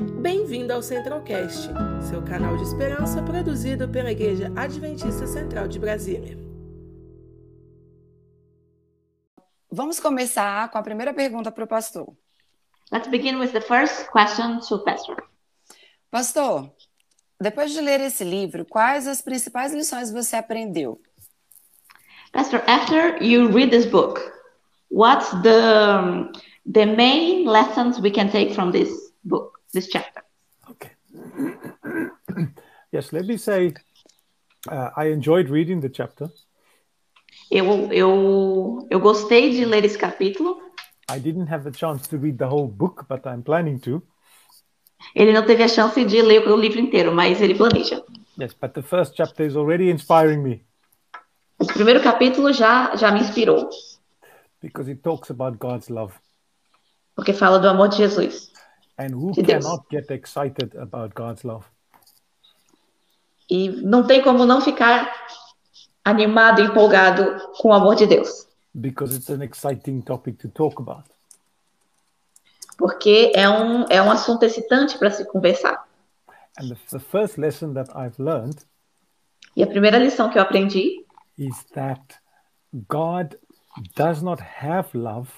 Bem-vindo ao Centralcast, seu canal de esperança produzido pela Igreja Adventista Central de Brasília. Vamos começar com a primeira pergunta para o pastor. Let's begin with the first question to Pastor. Pastor, depois de ler esse livro, quais as principais lições você aprendeu? Pastor, after you read this book, what's the the main lessons we can take from this book, this chapter? Okay. yes, let me say uh, I enjoyed reading the chapter. Eu, eu, eu gostei de ler esse capítulo. I didn't have the chance to read the whole book, but I'm planning to. Ele não teve a chance de ler o livro inteiro, mas ele planeja. Yes, but the first chapter is already inspiring me O primeiro capítulo já, já me inspirou, because it talks about God's love. porque fala do amor de Jesus. And who De Deus. cannot get excited about God's love? E não tem como não ficar animado, empolgado com o amor de Deus. Because it's an exciting topic to talk about. Porque é um, é um assunto excitante para se conversar. And the, the first lesson that I've learned E a primeira lição que eu aprendi is that God does not have love,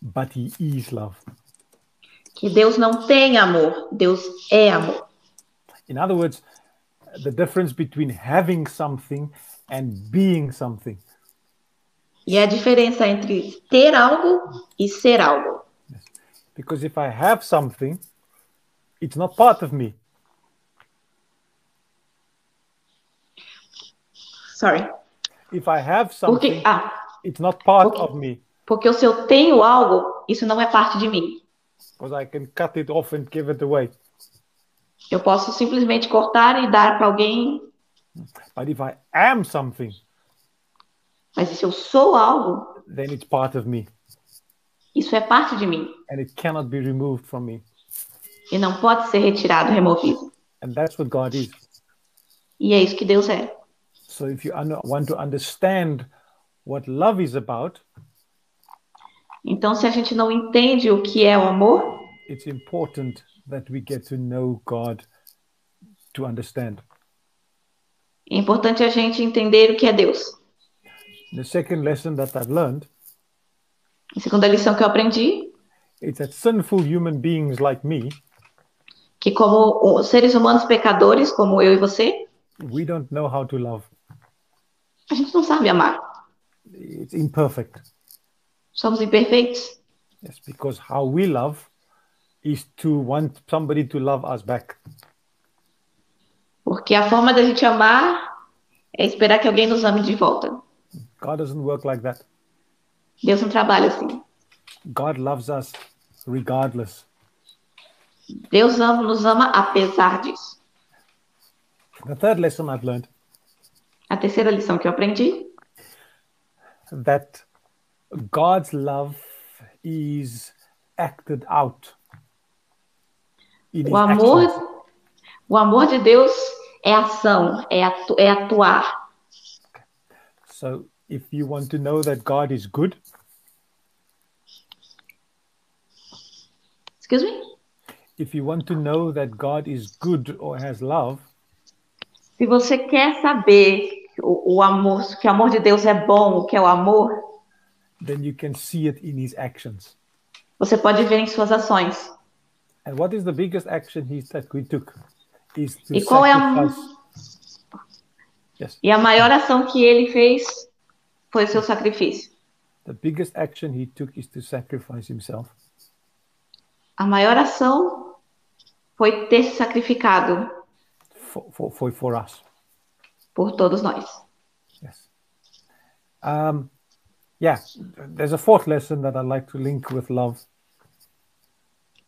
but He is love. Que Deus não tem amor, Deus é amor. In other words, the difference between having something and being something. E é a diferença entre ter algo e ser algo. Because if I have something, it's not part of me. Sorry. If I have Porque, something, ah, it's not part porque- of me. porque se eu tenho algo, isso não é parte de mim. Because I can cut it off and give it away. Eu posso simplesmente cortar e dar para alguém, But if I am something, mas se eu sou algo, then it's part of me. isso é parte de mim And it cannot be removed from me. e não pode ser retirado, removido. And that's what God is. E é isso que Deus é. So if you want to understand what love is about, Então, se a gente não entende o que é o amor, it's important that we get to know God to understand. é importante a gente entender o que é Deus. The second lesson that I've learned A segunda lição que eu aprendi, is that sinful human beings like me, que como seres humanos pecadores, como eu e você, we don't know how to love. a gente não sabe amar. It's imperfect. Somos imperfeitos. Yes, because how we love is to want somebody to love us back. Porque a forma da gente amar é esperar que alguém nos ame de volta. God doesn't work like that. Deus não trabalha assim. God loves us regardless. Deus ama, nos ama apesar disso. The third lesson I've learned A terceira lição que eu aprendi that God's love is acted out. his o amor, actions. o amor de Deus é ação, é, atu, é atuar. So if you want to know that God is good, Excuse me? if you want to know that God is good or has love, Se você quer saber o, o amor, que o amor de Deus é bom, o que é o amor, then you can see it in his actions. você pode ver em suas ações. And what is the biggest action he that we took? Is to E qual é a- sacrifice. Yes. E a maior ação que ele fez foi o seu sacrifício. The biggest action he took is to sacrifice himself. A maior ação foi ter se sacrificado for, for, for, for us. por todos nós. Yes. Um, yeah, there's a fourth lesson that I'd like to link with love.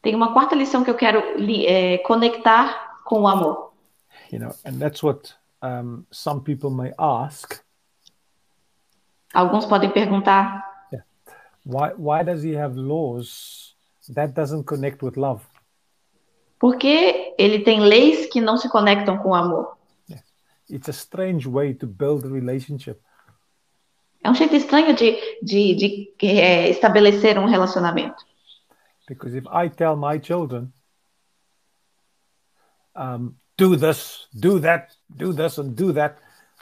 Tem uma quarta lição que eu quero é, conectar com o amor. You know, and that's what um, some people may ask. Alguns podem perguntar Why, why does he have laws that doesn't connect with love? por que ele tem leis que não se conectam com o amor. It's a strange way to build a relationship. É um jeito estranho de, de, de é, estabelecer um relacionamento. Because if I tell my children um, do this, do that, do this, and do that,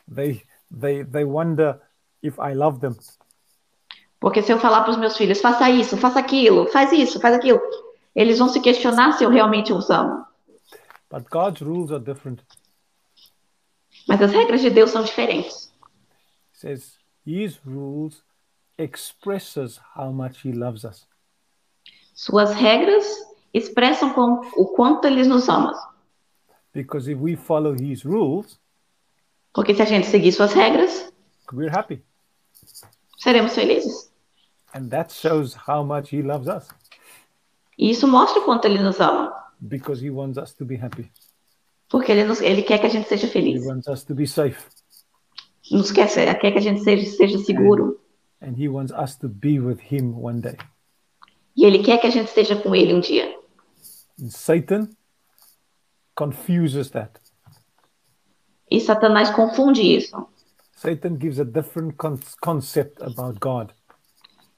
they they they wonder if I love them. Porque se eu falar para os meus filhos, faça isso, faça aquilo, faz isso, faz aquilo, eles vão se questionar se eu realmente os amo. But God's rules are different. Mas as regras de Deus são diferentes. Says His rules expresses how much He loves us. Suas regras expressam com, o quanto eles nos amam. Because if we follow His rules, Porque se a gente seguir suas regras, we're happy, seremos felizes. and that shows how much He loves us. E isso mostra o quanto ele nos ama. Because He wants us to be happy. Porque ele, nos, ele quer que a gente seja He feliz. wants us to be safe, Nos quer, quer que a gente seja, seja seguro. and He wants us to be with Him one day. E ele quer que a gente esteja com ele um dia. And Satan confuses that. E Satanás confunde isso. Satan gives a different con- concept about God.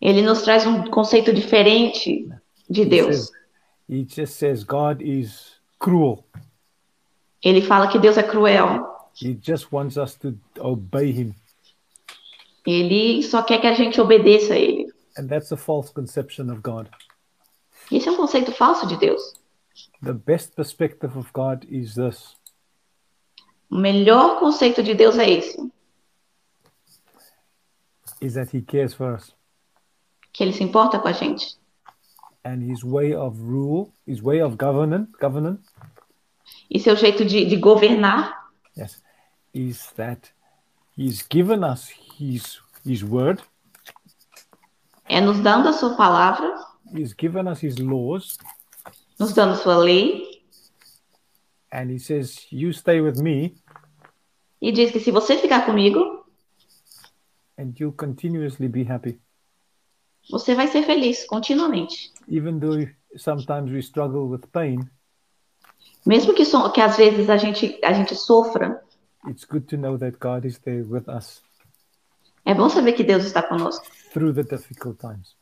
Ele nos traz um conceito diferente de He Deus. says- he just says God is cruel. Ele fala que Deus é cruel. He just wants us to obey him. Ele só quer que a gente obedeça a ele. And that's a false conception of God. Esse é um conceito falso de Deus. The best perspective of God is this O melhor conceito de Deus é esse, is that he cares for us. que ele se importa com a gente. And his way of rule, his way of governance, governance, E seu jeito de, de governar yes, is that he's given us his his word, é nos dando a sua palavra, he's given us his laws, nos dando sua lei, and he says, You stay with me e diz que se você ficar comigo, and you'll continuously be happy. você vai ser feliz continuamente. Even though sometimes we struggle with pain, Mesmo que, so, que às vezes a gente, a gente sofra, it's good to know that God is there with us é bom saber que Deus está conosco through the difficult times.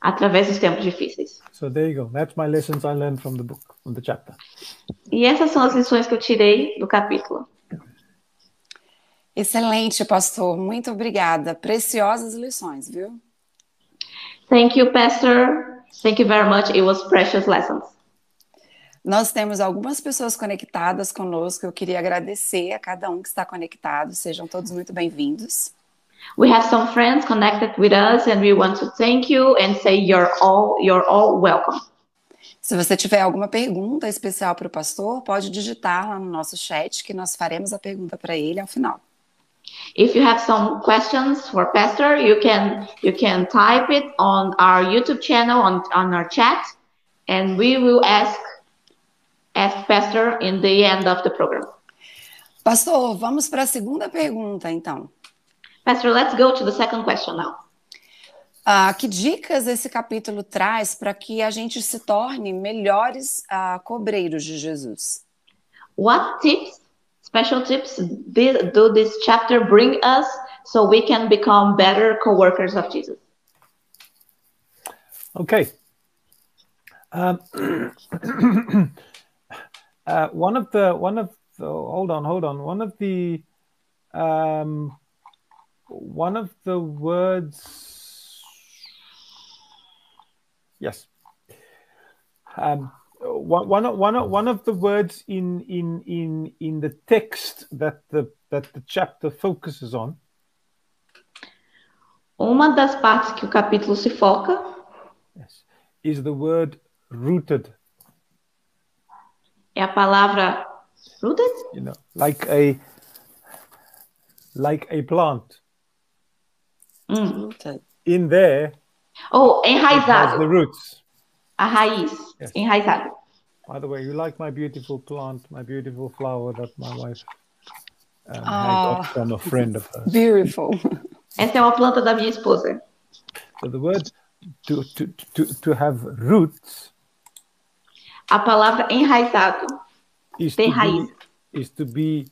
através dos tempos difíceis. So there you go. That's my lessons I learned from the book, from the chapter. E essas são as lições que eu tirei do capítulo. Excelente, pastor. Muito obrigada. Preciosas lições, viu? Thank you, Pastor. Thank you very much. It was precious lessons. Nós temos algumas pessoas conectadas conosco. Eu queria agradecer a cada um que está conectado. Sejam todos muito bem-vindos. We have some friends connected with us, and we want to thank you and say you're all you're all welcome. Se você tiver alguma pergunta especial para o pastor, pode digitar lá no nosso chat que nós faremos a pergunta para ele ao final. If you have some questions for Pastor, you can you can type it on our YouTube channel on on our chat, and we will ask ask Pastor in the end of the program. Pastor, vamos para a segunda pergunta, então. Pastor, let's go to the second question now. Ah, que dicas esse capítulo traz para que a gente se torne melhores ah, cobreiros de Jesus? What tips, special tips, do this chapter bring us so we can become better co-workers of Jesus? Okay. Um, uh, one of the one of the hold on hold on. One of the um, one of the words yes. Um, one one of- one of- one of the words in in in in the text that the that the chapter focuses on. Uma das partes que o capítulo se foca yes, is the word rooted é a palavra rooted, you know like a like a plant Hum. in there has enraizado, the roots a raiz, Yes. enraizado. by the way you like my beautiful plant my beautiful flower that my wife um, Oh. I got from a friend of hers Beautiful. Essa é uma planta da minha esposa. so the word to to to, to have roots A palavra enraizado is Tem to raiz. be, is to be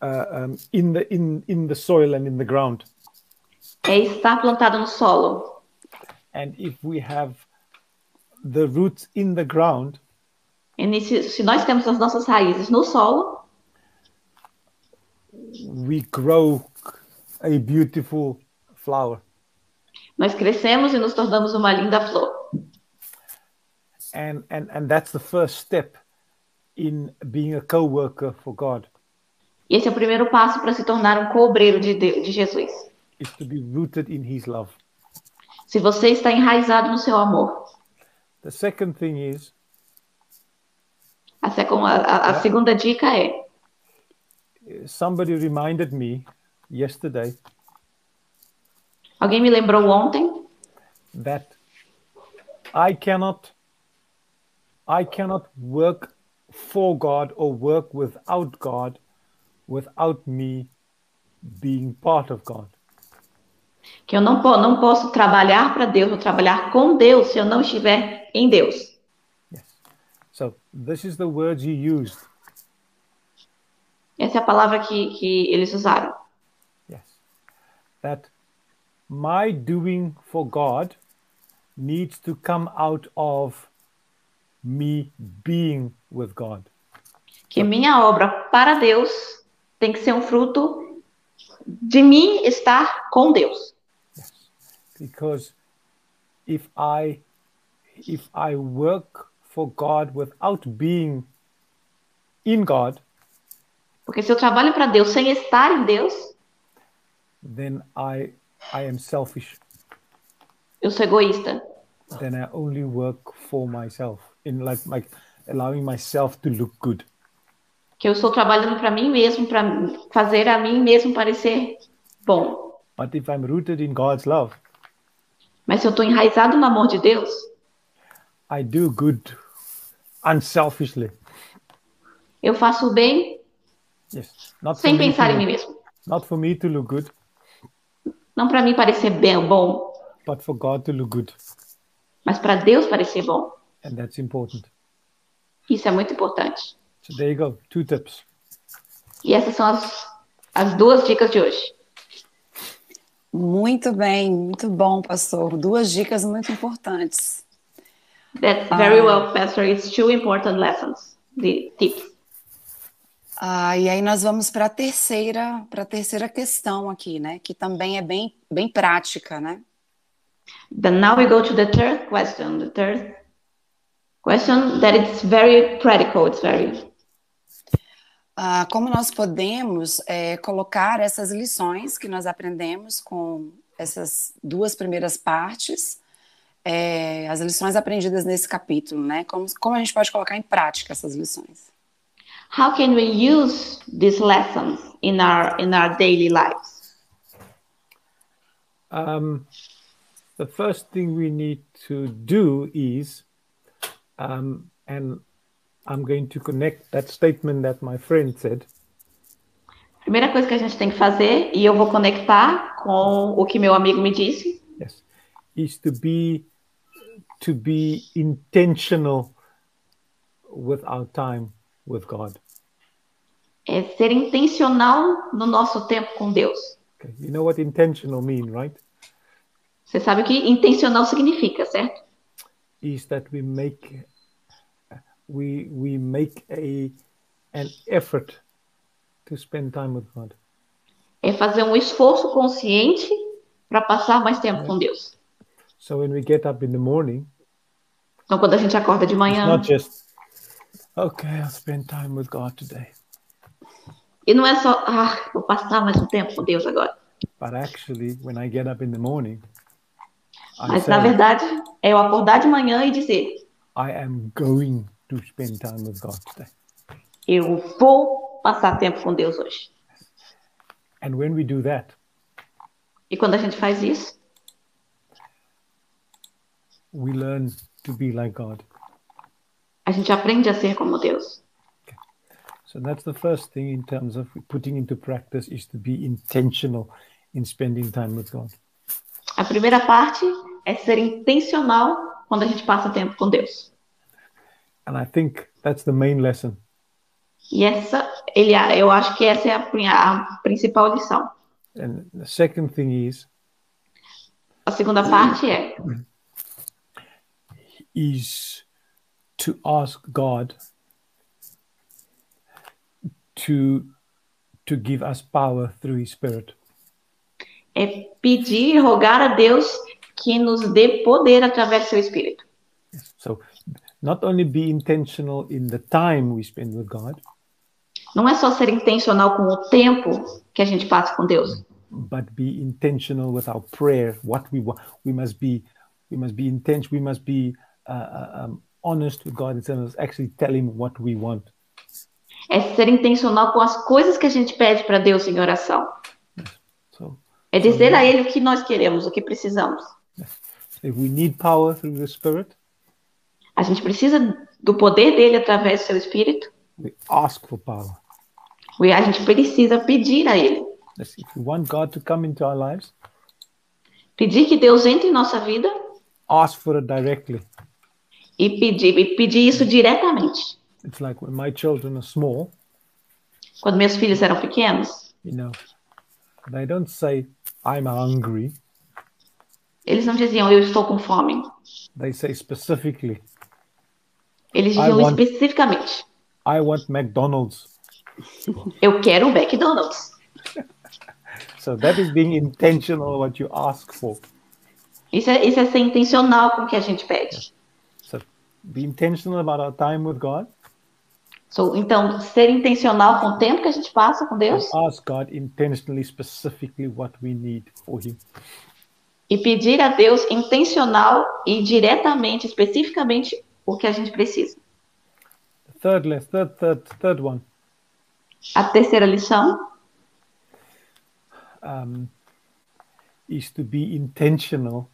uh, um, in the in in the soil and in the ground é estar plantado no solo. and if we have the roots in the ground E se, se nós temos as nossas raízes no solo, we grow a beautiful flower. nós crescemos e nos tornamos uma linda flor. And, and, and that's the first step in being a co worker for God, esse é o primeiro passo para se tornar um cobreiro de, Deus, de Jesus. is to be rooted in His love. Se você está enraizado no seu amor. The second thing is A, a, a- a segunda dica é: somebody reminded me yesterday alguém me lembrou ontem that I cannot I cannot work for God or work without God without me being part of God. que eu não, não posso trabalhar para Deus ou trabalhar com Deus se eu não estiver em Deus. Yes. So this is the words he used. Essa é a palavra que, que eles usaram. Yes. That my doing for God needs to come out of me being with God. Que minha obra para Deus tem que ser um fruto de mim estar com Deus. because if i if i work for god without being in god Porque se eu trabalho para Deus sem estar em Deus, then i i am selfish eu sou egoísta. then i only work for myself in like like allowing myself to look good Que eu estou trabalhando para mim mesmo, para fazer a mim mesmo parecer bom. but if i'm rooted in god's love Mas se eu estou enraizado no amor de Deus, i do good unselfishly eu faço o bem yes sem me pensar em mim mesmo. not for me to look good Não para mim parecer bem, bom, but for god to look good mas para Deus parecer bom. And that's important Isso é muito importante. so there you go two tips E essas são as, as duas dicas de hoje. Muito bem, muito bom, pastor. Duas dicas muito importantes. That's very well, Pastor. It's two important lessons, the tips. Ah, e aí nós vamos para a terceira, para a terceira questão aqui, né? Que também é bem, bem prática, né? Then now we go to the third question. The third question that it's very practical. It's very Ah, como nós podemos é, colocar essas lições que nós aprendemos com essas duas primeiras partes, é, as lições aprendidas nesse capítulo, né? Como, como a gente pode colocar em prática essas lições? how can we use these lessons in our in our daily lives? Um, the first thing we need to do is, um, and I'm going to connect that statement that my friend said. Primeira coisa que a gente tem que fazer, e eu vou conectar com o que meu amigo me disse, Yes, is to be to be intentional with our time with God. é ser intencional no nosso tempo com Deus. Okay, you know what intentional mean, right? Você sabe o que intencional significa, certo? Is that we make we we make a an effort to spend time with God. É fazer um esforço consciente para passar mais tempo com Deus. So when we get up in the morning, Então, quando a gente acorda de It's manhã, not just, okay, I'll spend time with God today. e não é só, ah, vou passar mais um tempo com Deus agora. But actually, when I get up in the morning, I Mas, say, na verdade, é eu acordar de manhã e dizer, I am going to spend time with God today. eu vou passar tempo com Deus hoje. And when we do that, E quando a gente faz isso, we learn to be like God. a gente aprende a ser como Deus. So that's the first thing in terms of putting into practice is to be intentional in spending time with God. A primeira parte é ser intencional quando a gente passa tempo com Deus. And I think that's the main lesson. E essa, ele, eu acho que essa é a, a principal lição. And the second thing is A segunda parte é is to ask God to to give us power through His Spirit. É pedir, rogar a Deus que nos dê poder através do seu Espírito. So, not only be intentional in the time we spend with God, Não é só ser intencional com o tempo que a gente passa com Deus, but be intentional with our prayer. What we want, we must be, we must be intentional. We must be uh, uh, um, honest with God and say, actually tell Him what we want. é ser intencional com as coisas que a gente pede para Deus em oração. So, É dizer a Ele o que nós queremos, o que precisamos. if we need power through the Spirit, A gente precisa do poder dele através do seu Espírito. we ask for power. E a gente precisa pedir a Ele. Yes, If we want God to come into our lives, Pedir que Deus entre em nossa vida ask for it directly. e pedir, e pedir isso diretamente. It's like when my children are small, Quando meus filhos eram pequenos, you know, they don't say, I'm hungry. eles não diziam eu estou com fome. They say specifically, Eles I diziam want- especificamente I want McDonald's. eu quero um McDonald's. So that is being intentional what you ask for. Isso é, isso é ser intencional com o que a gente pede. So be intentional about our time with God. So, então, ser intencional com o tempo que a gente passa com Deus Ask God intentionally, specifically what we need for Him. e pedir a Deus intencional e diretamente, especificamente, o que a gente precisa. Third, le- third, third, third one. A terceira lição um, is to be intentional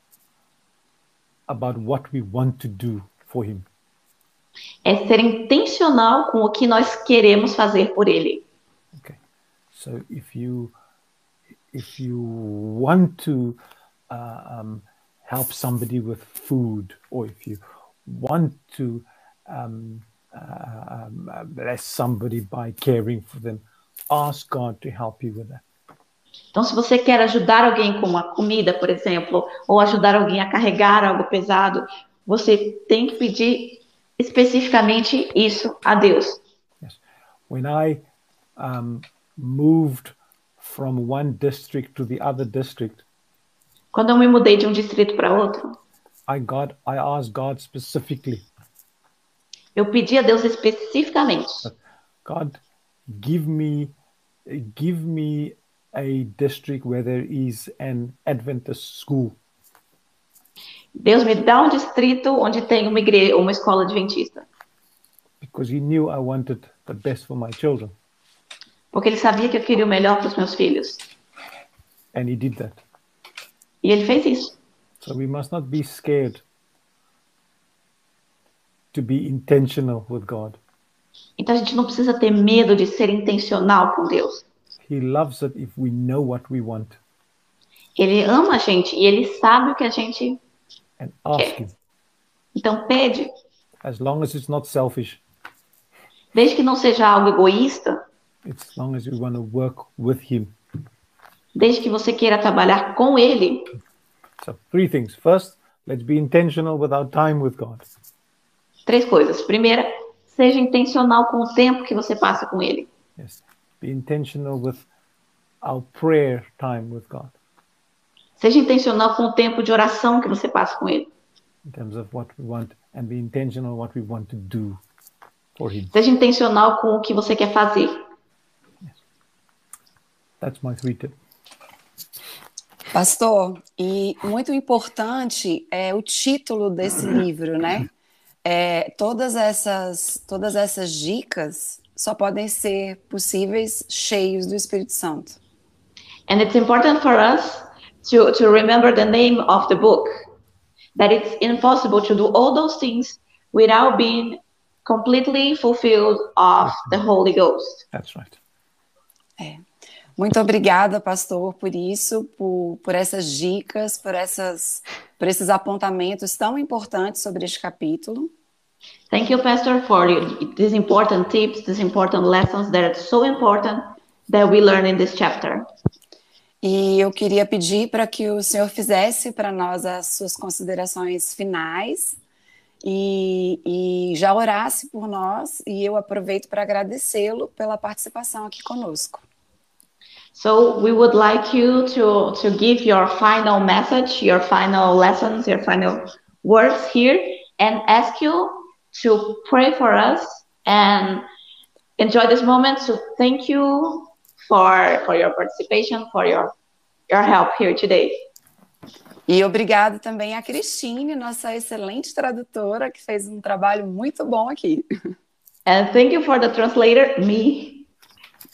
about what we want to do for Him. é ser intencional com o que nós queremos fazer por Ele. Okay, so if you if you want to uh, um, help somebody with food, or if you want to um, uh, um, bless somebody by caring for them, ask God to help you with that. Então, se você quer ajudar alguém com uma comida, por exemplo, ou ajudar alguém a carregar algo pesado, você tem que pedir especificamente isso a Deus. Yes. When I um, moved from one district to the other district, Quando eu me mudei de um distrito para outro, I got I asked God specifically, eu pedi a Deus especificamente: God, give me give me a district where there is an Adventist school. Deus me dá um distrito onde tem uma igreja, uma escola adventista. Because he knew I wanted the best for my children. Porque ele sabia que eu queria o melhor para os meus filhos. And he did that. E ele fez isso. So we must not be scared to be intentional with God. Então a gente não precisa ter medo de ser intencional com Deus. He loves it if we know what we want Ele ama a gente e ele sabe o que a gente. and ask him. Então pede. As long as it's not selfish, Desde que não seja algo egoísta, as long as we want to work with him. desde que você queira trabalhar com ele. So three things. First, let's be intentional with our time with God. Três coisas. Primeira, seja intencional com o tempo que você passa com ele. Yes. Be intentional with our prayer time with God Seja intencional com o tempo de oração que você passa com ele. in terms of what we want and be intentional what we want to do for him. Seja intencional com o que você quer fazer. That's my three tips. Pastor, e muito importante é o título desse livro, né? É, todas essas todas essas dicas só podem ser possíveis cheios do Espírito Santo. And it's important for us to, to remember the name of the book. That it's impossible to do all those things without being completely fulfilled of the Holy Ghost. That's right. Muito obrigada, pastor, por isso, por, por essas dicas, por essas por esses apontamentos tão importantes sobre este capítulo. Thank you, Pastor, for these important tips, these important lessons that are so important that we learn in this chapter. E eu queria pedir para que o senhor fizesse para nós as suas considerações finais e, e já orasse por nós, e eu aproveito para agradecê-lo pela participação aqui conosco. So we would like you to, to give your final message, your final lessons, your final words here, and ask you to pray for us and enjoy this moment to thank you for, for your participation, for your, your help here today. E obrigado também a Cristine, nossa excelente tradutora, que fez um trabalho muito bom aqui. And thank you for the translator, me,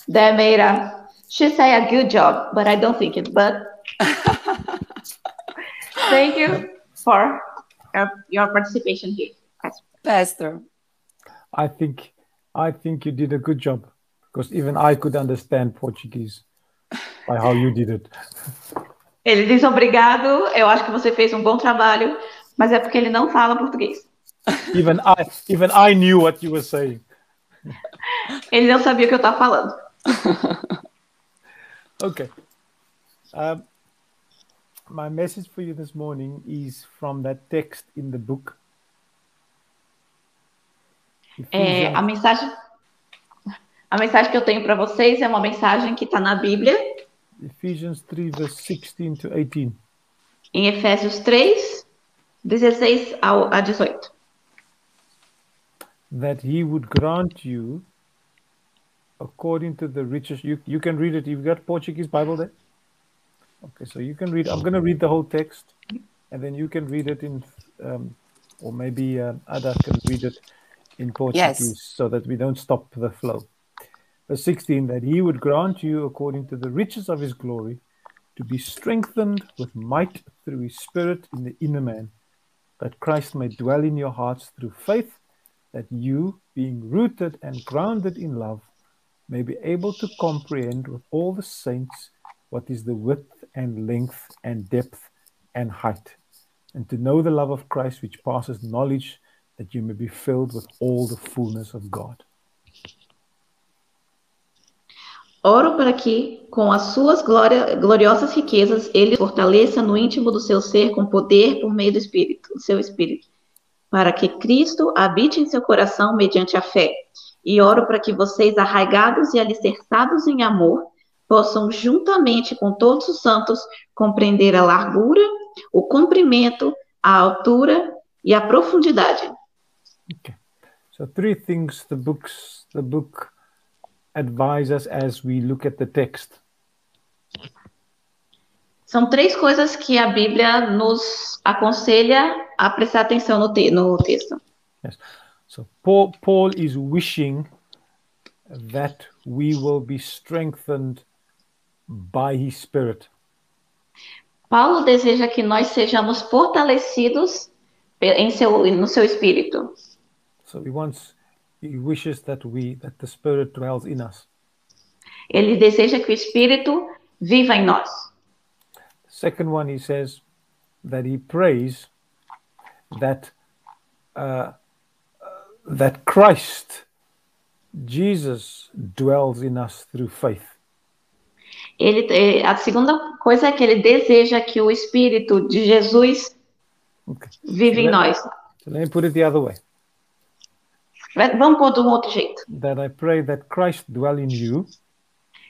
that made a, she say a good job, but I don't think it, but thank you for your, your participation here. Pastor. I think I think you did a good job because even I could understand Portuguese by how you did it. Ele diz obrigado, eu acho que você fez um bom trabalho, mas é porque ele não fala português. Even I even I knew what you were saying. Ele não sabia o que eu estava falando. Okay. Um, my message for you this morning is from that text in the book. É, a mensagem a mensagem que eu tenho para vocês é uma mensagem que está na Bíblia, Ephesians 3, verse 16 to 18. em Efésios 3, 16 ao, a 18. That he would grant you, according to the riches. You, you can read it. You've got Portuguese Bible there? Okay, so you can read. I'm going to read the whole text, and then you can read it in, um, or maybe uh, Ada can read it in Portuguese so that we don't stop the flow. Verse 16 that he would grant you, according to the riches of his glory, to be strengthened with might through his spirit in the inner man, that Christ may dwell in your hearts through faith, that you, being rooted and grounded in love, may be able to comprehend with all the saints what is the width and length and depth and height, and to know the love of Christ which passes knowledge, that you may be filled with all the fullness of God. Oro para que, com as suas glória, gloriosas riquezas, ele fortaleça no íntimo do seu ser com poder por meio do Espírito, do seu Espírito, para que Cristo habite em seu coração mediante a fé. E oro para que vocês, arraigados e alicerçados em amor, possam, juntamente com todos os santos, compreender a largura, o comprimento, a altura e a profundidade. Okay. So three things the books the book advise us as we look at the text. São três coisas que a Bíblia nos aconselha a prestar atenção no, te no texto. Yes. So Paul Paul is wishing that we will be strengthened by his spirit. Paulo deseja que nós sejamos fortalecidos em seu, no seu espírito. So he wants he wishes that we that the spirit dwells in us. Ele deseja que o espírito viva em nós. Second one, he says that he prays that uh, that Christ, Jesus, dwells in us through faith. Ele, eh, a segunda coisa é que ele deseja que o espírito de Jesus Okay. viva em Let- nós. So let me put it the other way: Vamos pôr de um outro jeito. that I pray that Christ dwell in you,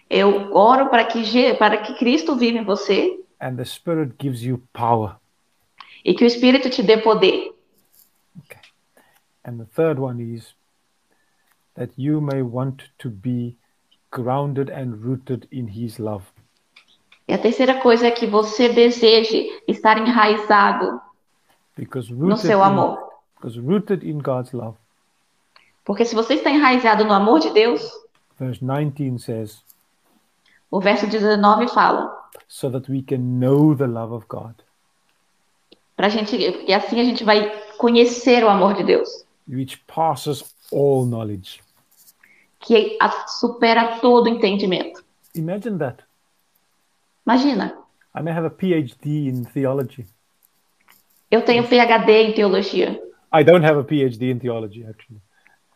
Eu oro para que, para que Cristo viva em você and the Spirit gives you power. e que o espírito te dê poder. And the third one is that you may want to be grounded and rooted in His love. E a terceira coisa é que você deseje estar enraizado Because no rooted, seu in, amor. because rooted in God's love. Porque se você está enraizado no amor de Deus, Verse 19 says, o verso 19 fala, so that we can know the love of God, pra gente, e assim a gente vai conhecer o amor de Deus, which passes all knowledge. que supera todo entendimento. Imagine that. Imagina, I may have a PhD in theology. eu tenho PhD em teologia. I don't have a PhD in theology, actually.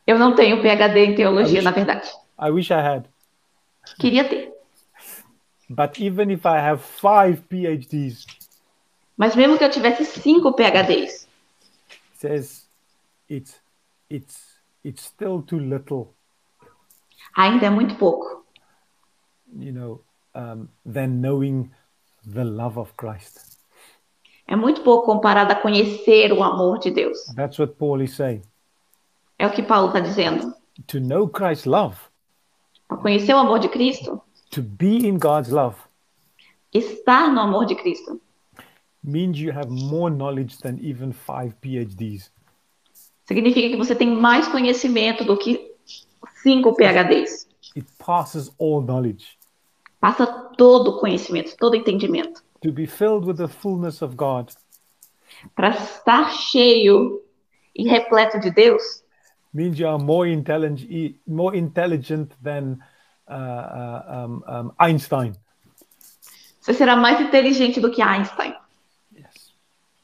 Eu não tenho PhD em teologia, Aí- na verdade. I wish I had. Queria ter. But even if I have five PhDs, Mas mesmo que eu tivesse cinco PhDs, says it's it's it's still too little, Ainda é muito pouco. you know, um, than knowing the love of Christ. É muito pouco comparado a conhecer o amor de Deus. That's what Paul is saying. É o que Paulo está dizendo. To know Christ's love, Para conhecer o amor de Cristo, to be in God's love, estar no amor de Cristo, means you have more knowledge than even five PhDs. Significa que você tem mais conhecimento do que cinco PhDs. It passes all knowledge. Passa todo o conhecimento, todo o entendimento. To be filled with the fullness of God Para estar cheio e repleto de Deus, means you are more intelligent, more intelligent than uh, uh, um, um, Einstein. você será mais inteligente do que Einstein. Yes,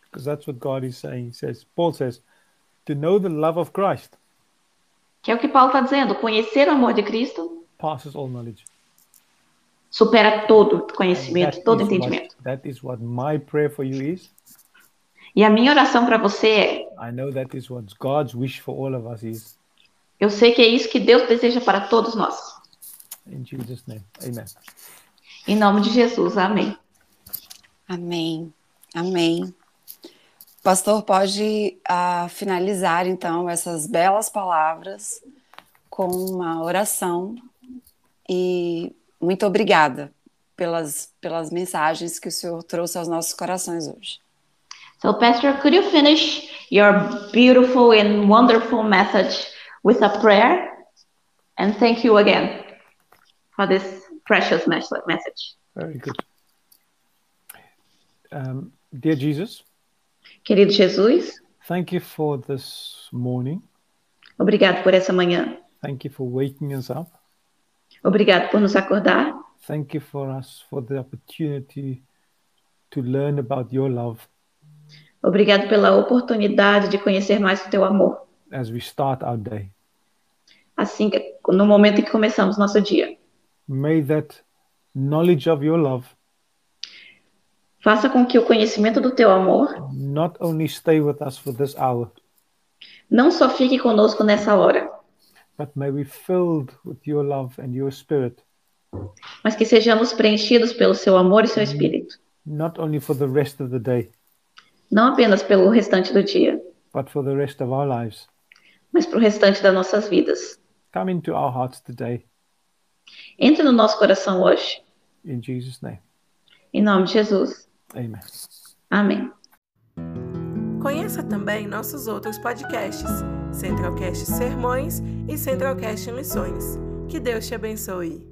because that's what God is saying. He says, Paul says, to know the love of Christ Que é o que Paulo está dizendo. Conhecer o amor de Cristo passes all knowledge. supera todo That conhecimento, todo is what- entendimento. that is what my prayer for you is. E a minha oração para você é: I know that is what God's wish for all of us is. eu sei que é isso que Deus deseja para todos nós. In Jesus' name, Amen. Em nome de Jesus, amém. Amém. Amém. Pastor, pode ah, finalizar então essas belas palavras com uma oração e muito obrigada pelas, pelas mensagens que o Senhor trouxe aos nossos corações hoje. So, Pastor, could you finish your beautiful and wonderful message with a prayer? And thank you again for this precious mes- message. Very good. Um, dear Jesus, Querido Jesus, thank you for this morning. obrigado por essa manhã. Thank you for waking us up. Obrigado por nos acordar. Thank you for us for the opportunity to learn about your love Obrigado pela oportunidade de conhecer mais o teu amor. as we start our day. Assim, que- no momento em que começamos nosso dia. May that knowledge of your love Faça com que o conhecimento do teu amor not only stay with us for this hour, não só fique conosco nessa hora, but may we filled with your love and your spirit, mas que sejamos preenchidos pelo seu amor e seu espírito. not only for the rest of the day, Não apenas pelo restante do dia, but for the rest of our lives. mas para o restante das nossas vidas. Come into our hearts today. Entre no nosso coração hoje. In Jesus' name. Em nome de Jesus. Amen. Amém. Conheça também nossos outros podcasts, Centralcast Sermões e Centralcast Missões. Que Deus te abençoe.